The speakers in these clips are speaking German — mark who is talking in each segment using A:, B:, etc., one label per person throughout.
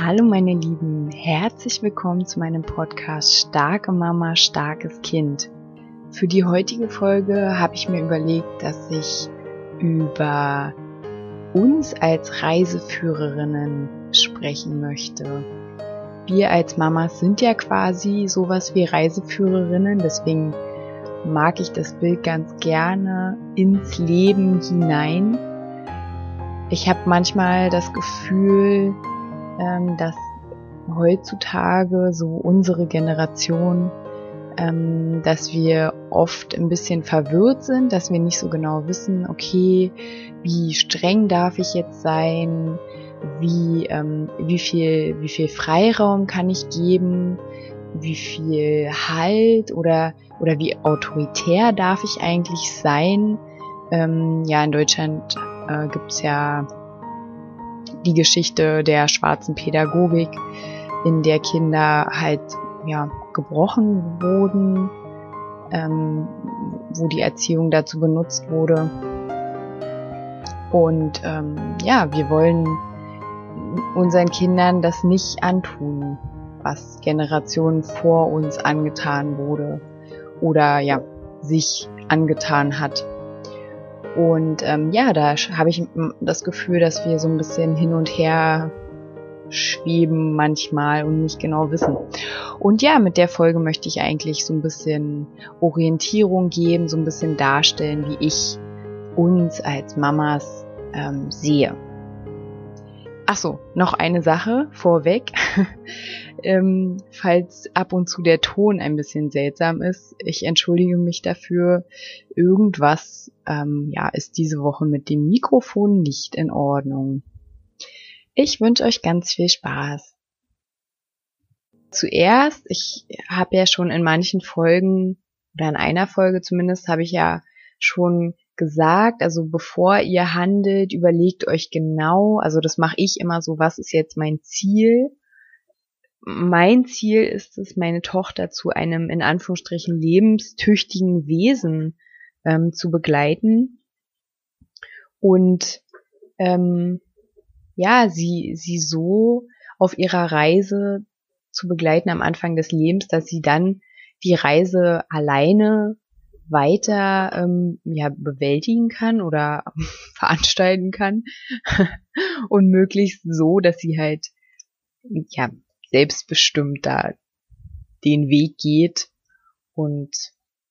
A: Hallo meine Lieben, herzlich willkommen zu meinem Podcast Starke Mama, starkes Kind. Für die heutige Folge habe ich mir überlegt, dass ich über uns als Reiseführerinnen sprechen möchte. Wir als Mamas sind ja quasi sowas wie Reiseführerinnen, deswegen mag ich das Bild ganz gerne ins Leben hinein. Ich habe manchmal das Gefühl, ähm, dass heutzutage so unsere Generation, ähm, dass wir oft ein bisschen verwirrt sind, dass wir nicht so genau wissen, okay, wie streng darf ich jetzt sein, wie, ähm, wie viel, wie viel Freiraum kann ich geben, wie viel Halt oder, oder wie autoritär darf ich eigentlich sein. Ähm, ja, in Deutschland äh, gibt's ja die Geschichte der schwarzen Pädagogik, in der Kinder halt ja gebrochen wurden, ähm, wo die Erziehung dazu benutzt wurde. Und ähm, ja, wir wollen unseren Kindern das nicht antun, was Generationen vor uns angetan wurde oder ja sich angetan hat. Und ähm, ja, da habe ich das Gefühl, dass wir so ein bisschen hin und her schweben manchmal und nicht genau wissen. Und ja, mit der Folge möchte ich eigentlich so ein bisschen Orientierung geben, so ein bisschen darstellen, wie ich uns als Mamas ähm, sehe. Ach so, noch eine Sache vorweg. ähm, falls ab und zu der Ton ein bisschen seltsam ist, ich entschuldige mich dafür. Irgendwas ähm, ja, ist diese Woche mit dem Mikrofon nicht in Ordnung. Ich wünsche euch ganz viel Spaß. Zuerst, ich habe ja schon in manchen Folgen oder in einer Folge zumindest habe ich ja schon gesagt, also bevor ihr handelt, überlegt euch genau, also das mache ich immer so, was ist jetzt mein Ziel? Mein Ziel ist es, meine Tochter zu einem in Anführungsstrichen lebenstüchtigen Wesen ähm, zu begleiten. Und ähm, ja, sie, sie so auf ihrer Reise zu begleiten am Anfang des Lebens, dass sie dann die Reise alleine weiter ähm, ja, bewältigen kann oder veranstalten kann. Und möglichst so, dass sie halt ja selbstbestimmt da den Weg geht und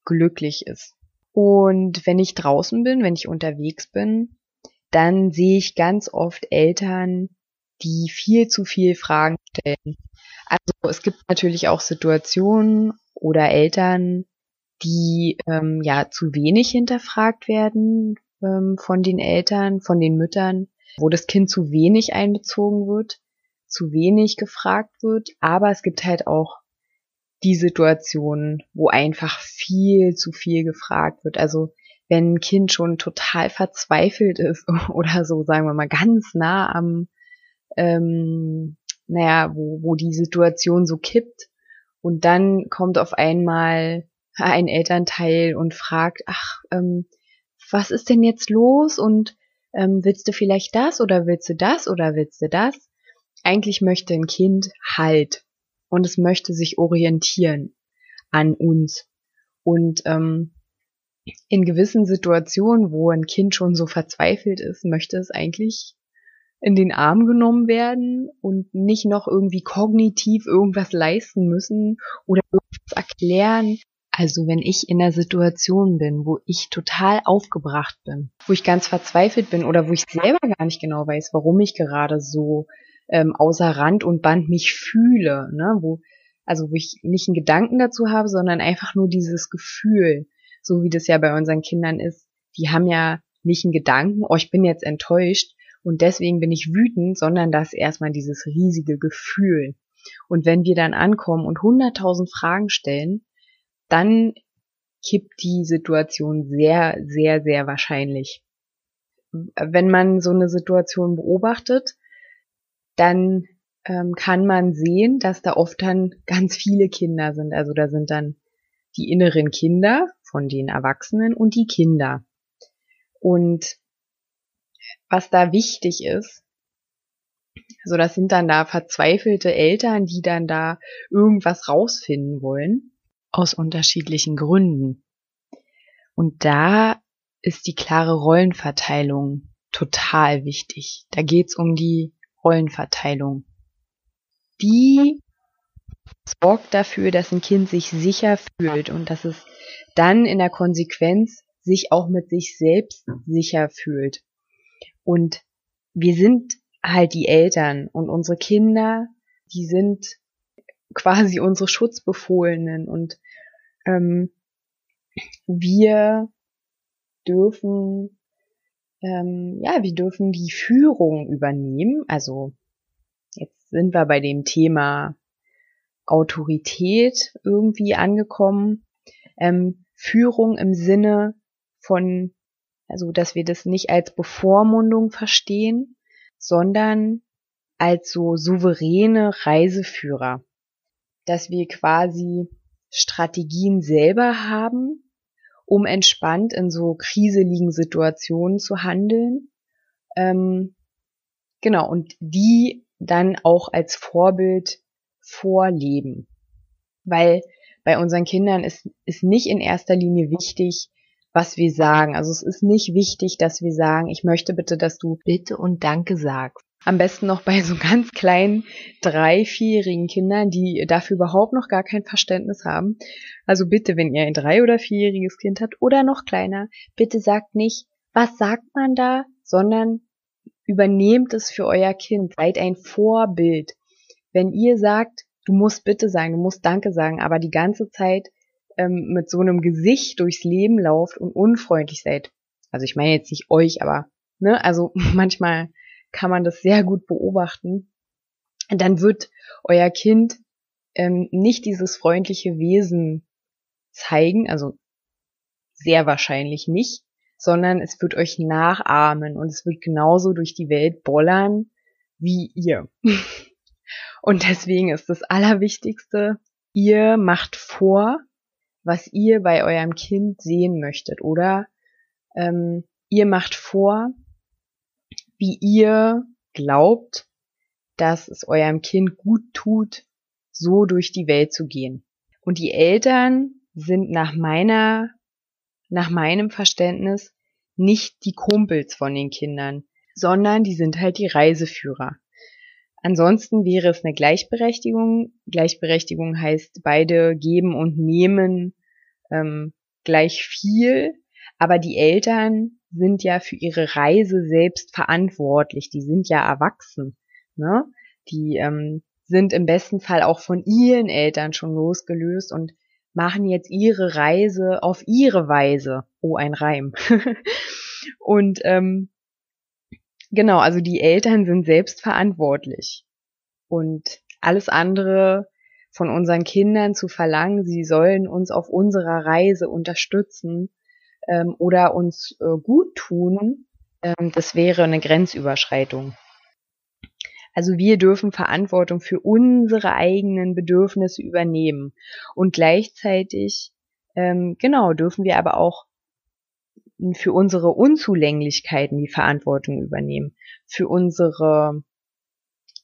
A: glücklich ist. Und wenn ich draußen bin, wenn ich unterwegs bin, dann sehe ich ganz oft Eltern, die viel zu viel Fragen stellen. Also es gibt natürlich auch Situationen oder Eltern, die ähm, ja zu wenig hinterfragt werden ähm, von den Eltern, von den Müttern, wo das Kind zu wenig einbezogen wird, zu wenig gefragt wird. Aber es gibt halt auch die Situationen, wo einfach viel zu viel gefragt wird. Also wenn ein Kind schon total verzweifelt ist oder so, sagen wir mal, ganz nah am, ähm, naja, wo, wo die Situation so kippt und dann kommt auf einmal ein Elternteil und fragt, ach, ähm, was ist denn jetzt los und ähm, willst du vielleicht das oder willst du das oder willst du das? Eigentlich möchte ein Kind Halt und es möchte sich orientieren an uns. Und ähm, in gewissen Situationen, wo ein Kind schon so verzweifelt ist, möchte es eigentlich in den Arm genommen werden und nicht noch irgendwie kognitiv irgendwas leisten müssen oder irgendwas erklären, also wenn ich in der Situation bin, wo ich total aufgebracht bin, wo ich ganz verzweifelt bin oder wo ich selber gar nicht genau weiß, warum ich gerade so ähm, außer Rand und Band mich fühle, ne, wo also wo ich nicht einen Gedanken dazu habe, sondern einfach nur dieses Gefühl, so wie das ja bei unseren Kindern ist. Die haben ja nicht einen Gedanken, oh, ich bin jetzt enttäuscht und deswegen bin ich wütend, sondern das erstmal dieses riesige Gefühl. Und wenn wir dann ankommen und hunderttausend Fragen stellen, dann kippt die Situation sehr, sehr, sehr wahrscheinlich. Wenn man so eine Situation beobachtet, dann ähm, kann man sehen, dass da oft dann ganz viele Kinder sind. Also da sind dann die inneren Kinder von den Erwachsenen und die Kinder. Und was da wichtig ist, Also das sind dann da verzweifelte Eltern, die dann da irgendwas rausfinden wollen, aus unterschiedlichen Gründen. Und da ist die klare Rollenverteilung total wichtig. Da geht's um die Rollenverteilung. Die sorgt dafür, dass ein Kind sich sicher fühlt und dass es dann in der Konsequenz sich auch mit sich selbst sicher fühlt. Und wir sind halt die Eltern und unsere Kinder, die sind quasi unsere Schutzbefohlenen und ähm, wir dürfen ähm, ja, wir dürfen die Führung übernehmen. Also jetzt sind wir bei dem Thema Autorität irgendwie angekommen. Ähm, Führung im Sinne von, also dass wir das nicht als Bevormundung verstehen, sondern als so souveräne Reiseführer, dass wir quasi Strategien selber haben, um entspannt in so kriseligen Situationen zu handeln. Ähm, genau, und die dann auch als Vorbild vorleben. Weil bei unseren Kindern ist, ist nicht in erster Linie wichtig, was wir sagen. Also es ist nicht wichtig, dass wir sagen, ich möchte bitte, dass du bitte und danke sagst. Am besten noch bei so ganz kleinen drei, vierjährigen Kindern, die dafür überhaupt noch gar kein Verständnis haben. Also bitte, wenn ihr ein drei- oder vierjähriges Kind habt oder noch kleiner, bitte sagt nicht, was sagt man da, sondern übernehmt es für euer Kind. Seid ein Vorbild. Wenn ihr sagt, du musst bitte sagen, du musst Danke sagen, aber die ganze Zeit ähm, mit so einem Gesicht durchs Leben lauft und unfreundlich seid. Also ich meine jetzt nicht euch, aber ne, also manchmal kann man das sehr gut beobachten. Dann wird euer Kind ähm, nicht dieses freundliche Wesen zeigen, also sehr wahrscheinlich nicht, sondern es wird euch nachahmen und es wird genauso durch die Welt bollern wie ihr. und deswegen ist das Allerwichtigste, ihr macht vor, was ihr bei eurem Kind sehen möchtet oder ähm, ihr macht vor, wie ihr glaubt, dass es eurem Kind gut tut, so durch die Welt zu gehen. Und die Eltern sind nach meiner, nach meinem Verständnis nicht die Kumpels von den Kindern, sondern die sind halt die Reiseführer. Ansonsten wäre es eine Gleichberechtigung. Gleichberechtigung heißt, beide geben und nehmen ähm, gleich viel, aber die Eltern sind ja für ihre Reise selbst verantwortlich. Die sind ja erwachsen. Ne? Die ähm, sind im besten Fall auch von ihren Eltern schon losgelöst und machen jetzt ihre Reise auf ihre Weise. Oh, ein Reim. und ähm, Genau, also die Eltern sind selbst verantwortlich. Und alles andere von unseren Kindern zu verlangen, sie sollen uns auf unserer Reise unterstützen ähm, oder uns äh, gut tun, ähm, das wäre eine Grenzüberschreitung. Also wir dürfen Verantwortung für unsere eigenen Bedürfnisse übernehmen und gleichzeitig ähm, genau dürfen wir aber auch für unsere Unzulänglichkeiten die Verantwortung übernehmen, für unsere,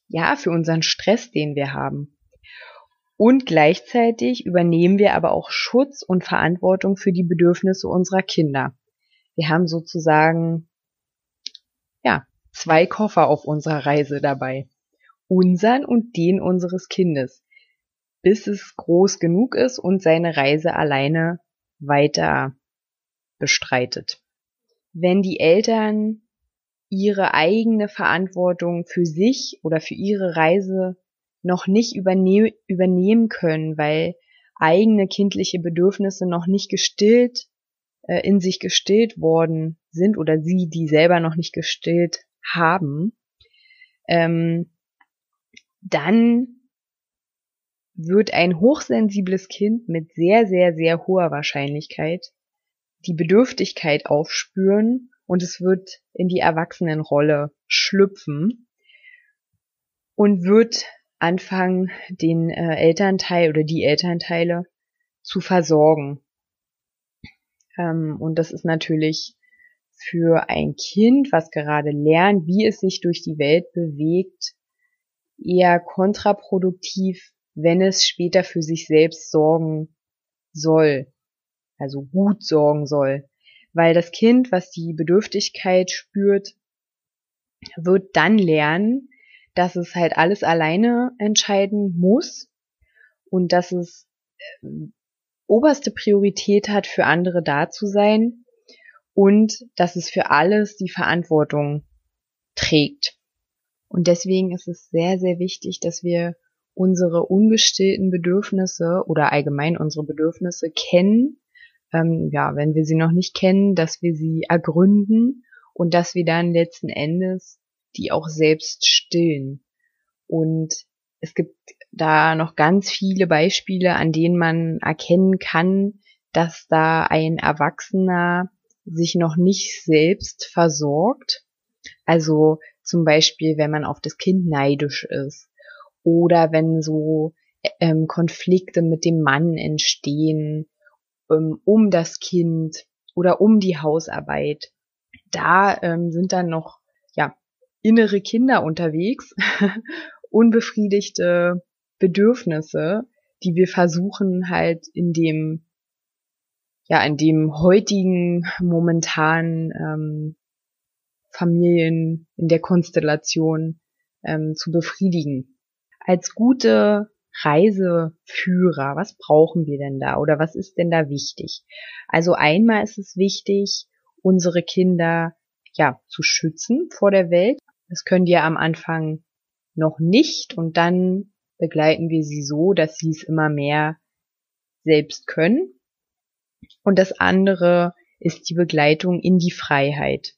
A: ja, für unseren Stress, den wir haben. Und gleichzeitig übernehmen wir aber auch Schutz und Verantwortung für die Bedürfnisse unserer Kinder. Wir haben sozusagen, ja, zwei Koffer auf unserer Reise dabei. Unsern und den unseres Kindes. Bis es groß genug ist und seine Reise alleine weiter bestreitet. Wenn die Eltern ihre eigene Verantwortung für sich oder für ihre Reise noch nicht überne übernehmen können, weil eigene kindliche Bedürfnisse noch nicht gestillt, äh, in sich gestillt worden sind oder sie die selber noch nicht gestillt haben, ähm, dann wird ein hochsensibles Kind mit sehr, sehr, sehr hoher Wahrscheinlichkeit die Bedürftigkeit aufspüren und es wird in die Erwachsenenrolle schlüpfen und wird anfangen, den äh, Elternteil oder die Elternteile zu versorgen. Ähm, und das ist natürlich für ein Kind, was gerade lernt, wie es sich durch die Welt bewegt, eher kontraproduktiv, wenn es später für sich selbst sorgen soll, also gut sorgen soll. Weil das Kind, was die Bedürftigkeit spürt, wird dann lernen, dass es halt alles alleine entscheiden muss und dass es äh, oberste Priorität hat, für andere da zu sein und dass es für alles die Verantwortung trägt. Und deswegen ist es sehr, sehr wichtig, dass wir unsere ungestillten Bedürfnisse oder allgemein unsere Bedürfnisse kennen. Ähm, ja, wenn wir sie noch nicht kennen, dass wir sie ergründen und dass wir dann letzten Endes die auch selbst stillen. Und es gibt da noch ganz viele Beispiele, an denen man erkennen kann, dass da ein Erwachsener sich noch nicht selbst versorgt. Also zum Beispiel, wenn man auf das Kind neidisch ist oder wenn so ähm, Konflikte mit dem Mann entstehen ähm, um das Kind oder um die Hausarbeit. Da ähm, sind dann noch innere Kinder unterwegs, unbefriedigte Bedürfnisse, die wir versuchen halt in dem ja in dem heutigen momentanen ähm, Familien in der Konstellation ähm, zu befriedigen. Als gute Reiseführer, was brauchen wir denn da oder was ist denn da wichtig? Also einmal ist es wichtig, unsere Kinder ja zu schützen vor der Welt. Das können wir am Anfang noch nicht und dann begleiten wir sie so, dass sie es immer mehr selbst können. Und das andere ist die Begleitung in die Freiheit.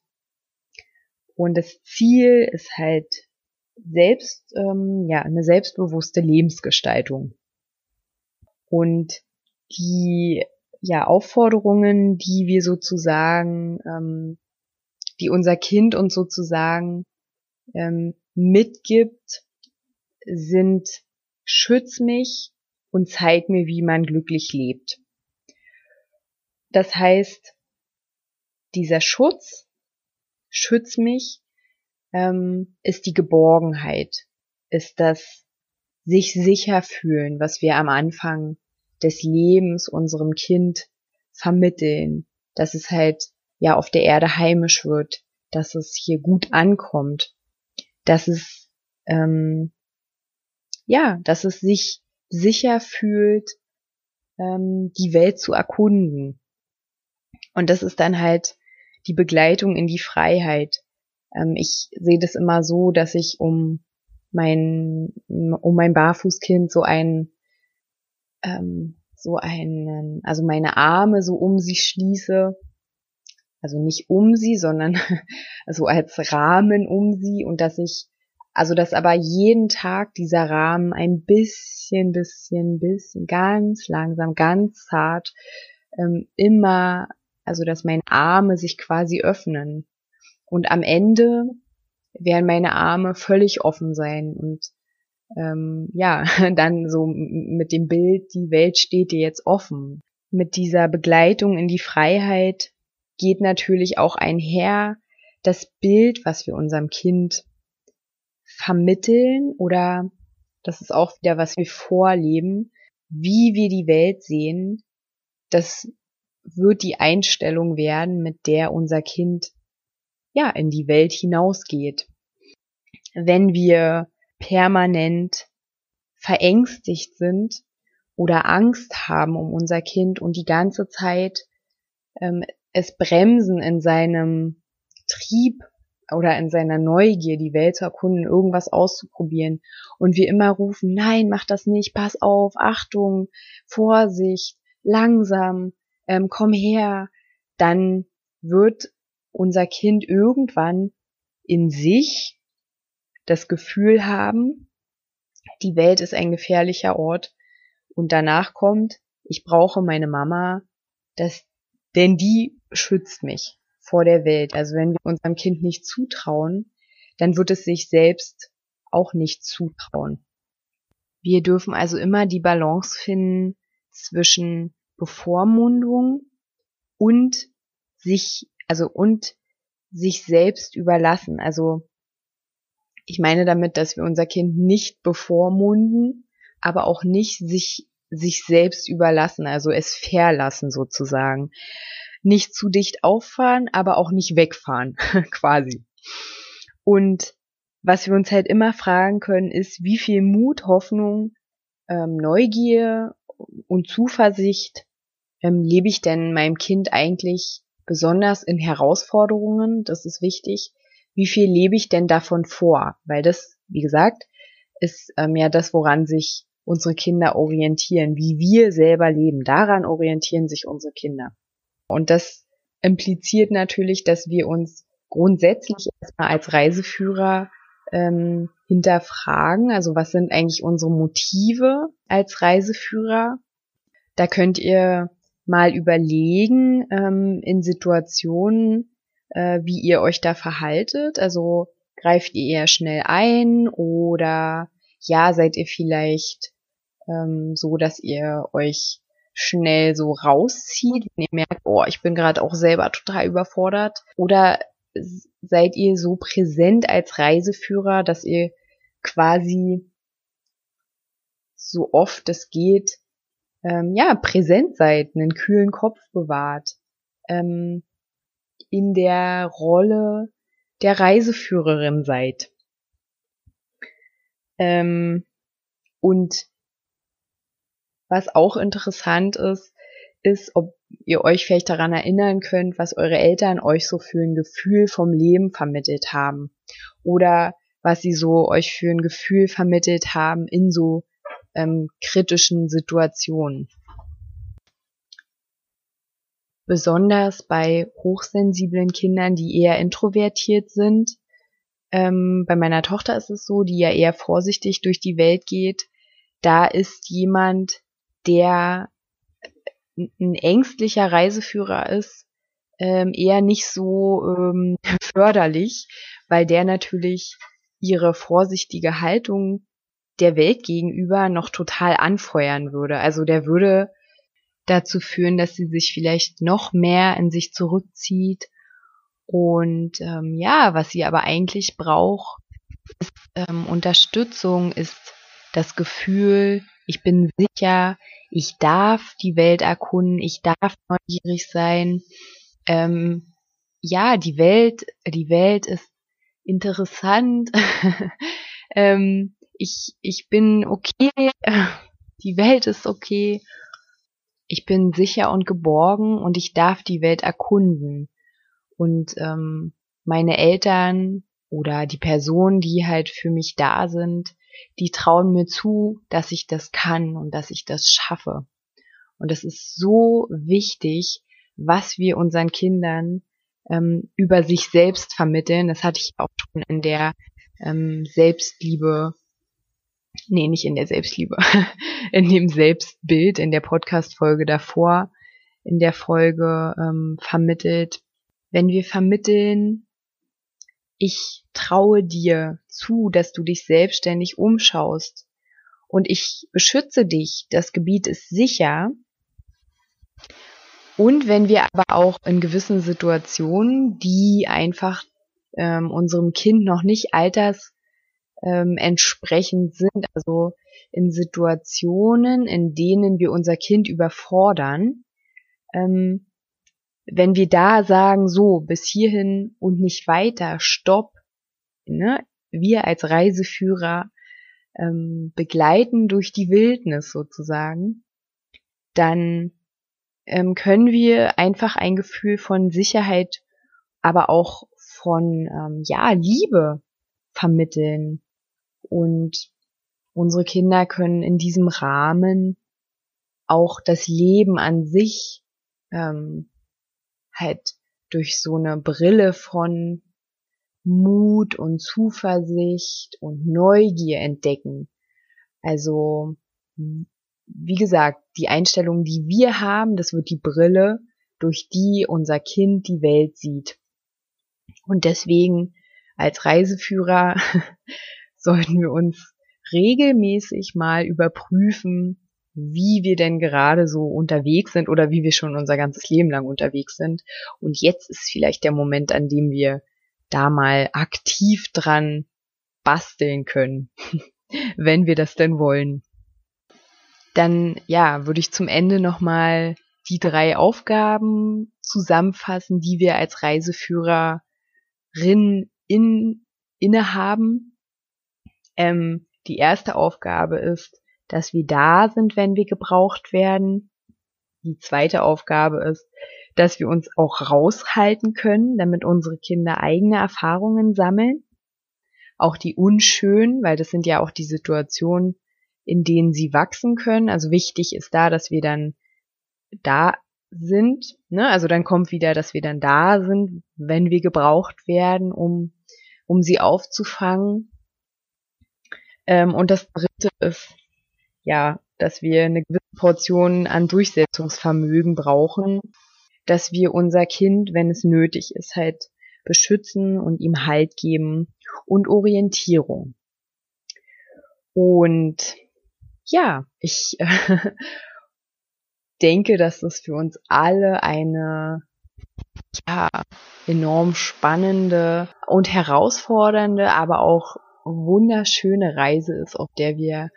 A: Und das Ziel ist halt selbst, ähm, ja, eine selbstbewusste Lebensgestaltung. Und die, ja, Aufforderungen, die wir sozusagen, ähm, die unser Kind uns sozusagen ähm, mitgibt, sind schütz mich und zeig mir, wie man glücklich lebt. Das heißt, dieser Schutz, schütz mich, ähm, ist die Geborgenheit, ist das sich sicher fühlen, was wir am Anfang des Lebens unserem Kind vermitteln, dass es halt ja auf der Erde heimisch wird, dass es hier gut ankommt, dass es ähm, ja, dass es sich sicher fühlt, ähm, die Welt zu erkunden. Und das ist dann halt die Begleitung in die Freiheit. Ähm, ich sehe das immer so, dass ich um mein, um mein Barfußkind so ein, ähm, so einen, also meine Arme so um sie schließe. Also nicht um sie, sondern so als Rahmen um sie und dass ich, also dass aber jeden Tag dieser Rahmen ein bisschen, bisschen, bisschen, ganz langsam, ganz zart, ähm, immer, also dass meine Arme sich quasi öffnen und am Ende werden meine Arme völlig offen sein und ähm, ja, dann so mit dem Bild, die Welt steht dir jetzt offen. Mit dieser Begleitung in die Freiheit geht natürlich auch einher das Bild, was wir unserem Kind vermitteln oder das ist auch wieder, was wir vorleben, wie wir die Welt sehen, das wird die Einstellung werden, mit der unser Kind ja, in die Welt hinausgeht. Wenn wir permanent verängstigt sind oder Angst haben um unser Kind und die ganze Zeit ähm, es bremsen in seinem Trieb oder in seiner Neugier, die Welt zu erkunden, irgendwas auszuprobieren. Und wir immer rufen, nein, mach das nicht, pass auf, Achtung, Vorsicht, langsam, ähm, komm her, dann wird unser Kind irgendwann in sich das Gefühl haben, die Welt ist ein gefährlicher Ort. Und danach kommt, ich brauche meine Mama, das, denn die schützt mich vor der Welt. Also wenn wir unserem Kind nicht zutrauen, dann wird es sich selbst auch nicht zutrauen. Wir dürfen also immer die Balance finden zwischen Bevormundung und sich also und sich selbst überlassen. Also Ich meine damit, dass wir unser Kind nicht bevormunden, aber auch nicht sich, sich selbst überlassen, also es verlassen sozusagen. Nicht zu dicht auffahren, aber auch nicht wegfahren, quasi. Und was wir uns halt immer fragen können, ist, wie viel Mut, Hoffnung, ähm, Neugier und Zuversicht ähm, lebe ich denn meinem Kind eigentlich besonders in Herausforderungen? Das ist wichtig. Wie viel lebe ich denn davon vor? Weil das, wie gesagt, ist ähm, ja das, woran sich unsere Kinder orientieren, wie wir selber leben. Daran orientieren sich unsere Kinder. Und das impliziert natürlich, dass wir uns grundsätzlich erstmal als Reiseführer ähm, hinterfragen. Also was sind eigentlich unsere Motive als Reiseführer? Da könnt ihr mal überlegen ähm, in Situationen, äh, wie ihr euch da verhaltet. Also greift ihr eher schnell ein oder ja, seid ihr vielleicht ähm, so, dass ihr euch schnell so rauszieht, wenn ihr merkt, oh, ich bin gerade auch selber total überfordert. Oder seid ihr so präsent als Reiseführer, dass ihr quasi so oft es geht, ähm, ja, präsent seid, einen kühlen Kopf bewahrt, ähm, in der Rolle der Reiseführerin seid. Ähm, und was auch interessant ist, ist, ob ihr euch vielleicht daran erinnern könnt, was eure Eltern euch so für ein Gefühl vom Leben vermittelt haben. Oder was sie so euch für ein Gefühl vermittelt haben in so ähm, kritischen Situationen. Besonders bei hochsensiblen Kindern, die eher introvertiert sind. Ähm, bei meiner Tochter ist es so, die ja eher vorsichtig durch die Welt geht. Da ist jemand, der ein ängstlicher Reiseführer ist, ähm, eher nicht so ähm, förderlich, weil der natürlich ihre vorsichtige Haltung der Welt gegenüber noch total anfeuern würde. Also der würde dazu führen, dass sie sich vielleicht noch mehr in sich zurückzieht. Und ähm, ja, was sie aber eigentlich braucht, ist ähm, Unterstützung, ist das Gefühl, ich bin sicher, ich darf die Welt erkunden, ich darf neugierig sein. Ähm, ja, die Welt, die Welt ist interessant. ähm, ich, ich bin okay, die Welt ist okay, ich bin sicher und geborgen und ich darf die Welt erkunden. Und ähm, meine Eltern oder die Personen, die halt für mich da sind, die trauen mir zu, dass ich das kann und dass ich das schaffe. Und es ist so wichtig, was wir unseren Kindern ähm, über sich selbst vermitteln. Das hatte ich auch schon in der ähm, Selbstliebe nee, nicht in der Selbstliebe, in dem Selbstbild, in der Podcast-Folge davor, in der Folge ähm, vermittelt. Wenn wir vermitteln, ich traue dir zu, dass du dich selbstständig umschaust und ich beschütze dich, das Gebiet ist sicher. Und wenn wir aber auch in gewissen Situationen, die einfach ähm, unserem Kind noch nicht alters ähm, entsprechend sind, also in Situationen, in denen wir unser Kind überfordern, ähm, wenn wir da sagen, so, bis hierhin und nicht weiter, stopp, ne, wir als Reiseführer ähm, begleiten durch die Wildnis sozusagen, dann ähm, können wir einfach ein Gefühl von Sicherheit, aber auch von ähm, ja Liebe vermitteln. Und unsere Kinder können in diesem Rahmen auch das Leben an sich ähm, halt durch so eine Brille von Mut und Zuversicht und Neugier entdecken. Also, wie gesagt, die Einstellung, die wir haben, das wird die Brille, durch die unser Kind die Welt sieht. Und deswegen als Reiseführer sollten wir uns regelmäßig mal überprüfen, wie wir denn gerade so unterwegs sind oder wie wir schon unser ganzes Leben lang unterwegs sind. Und jetzt ist vielleicht der Moment, an dem wir da mal aktiv dran basteln können, wenn wir das denn wollen. Dann, ja, würde ich zum Ende nochmal die drei Aufgaben zusammenfassen, die wir als Reiseführerin in, innehaben. Ähm, die erste Aufgabe ist, dass wir da sind, wenn wir gebraucht werden. Die zweite Aufgabe ist, dass wir uns auch raushalten können, damit unsere Kinder eigene Erfahrungen sammeln. Auch die unschönen, weil das sind ja auch die Situationen, in denen sie wachsen können. Also wichtig ist da, dass wir dann da sind. Ne? Also dann kommt wieder, dass wir dann da sind, wenn wir gebraucht werden, um, um sie aufzufangen. Ähm, und das dritte ist, ja, dass wir eine gewisse Portion an Durchsetzungsvermögen brauchen, dass wir unser Kind, wenn es nötig ist, halt beschützen und ihm Halt geben und Orientierung. Und ja, ich denke, dass das für uns alle eine ja, enorm spannende und herausfordernde, aber auch wunderschöne Reise ist, auf der wir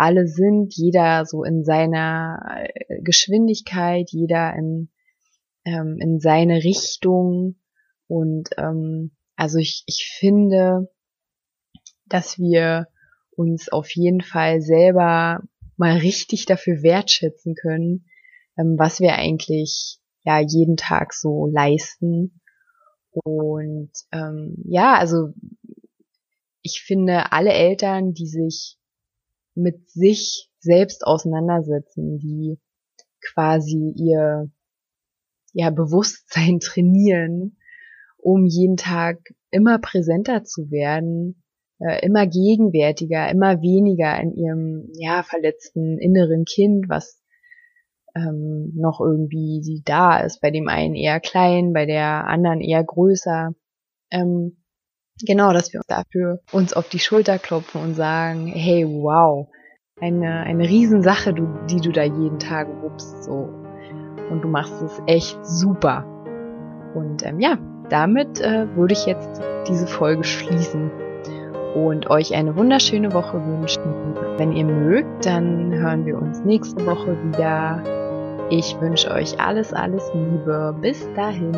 A: alle sind, jeder so in seiner äh, Geschwindigkeit, jeder in, ähm, in seine Richtung. Und ähm, also ich, ich finde, dass wir uns auf jeden Fall selber mal richtig dafür wertschätzen können, ähm, was wir eigentlich ja jeden Tag so leisten. Und ähm, ja, also ich finde, alle Eltern, die sich mit sich selbst auseinandersetzen, die quasi ihr ja, Bewusstsein trainieren, um jeden Tag immer präsenter zu werden, äh, immer gegenwärtiger, immer weniger in ihrem ja verletzten inneren Kind, was ähm, noch irgendwie da ist, bei dem einen eher klein, bei der anderen eher größer. Ähm, genau, dass wir uns dafür uns auf die Schulter klopfen und sagen, hey, wow, eine, eine Riesensache, du, die du da jeden Tag wuppst, so. Und du machst es echt super. Und ähm, ja, damit äh, würde ich jetzt diese Folge schließen und euch eine wunderschöne Woche wünschen. Wenn ihr mögt, dann hören wir uns nächste Woche wieder. Ich wünsche euch alles, alles Liebe. Bis dahin.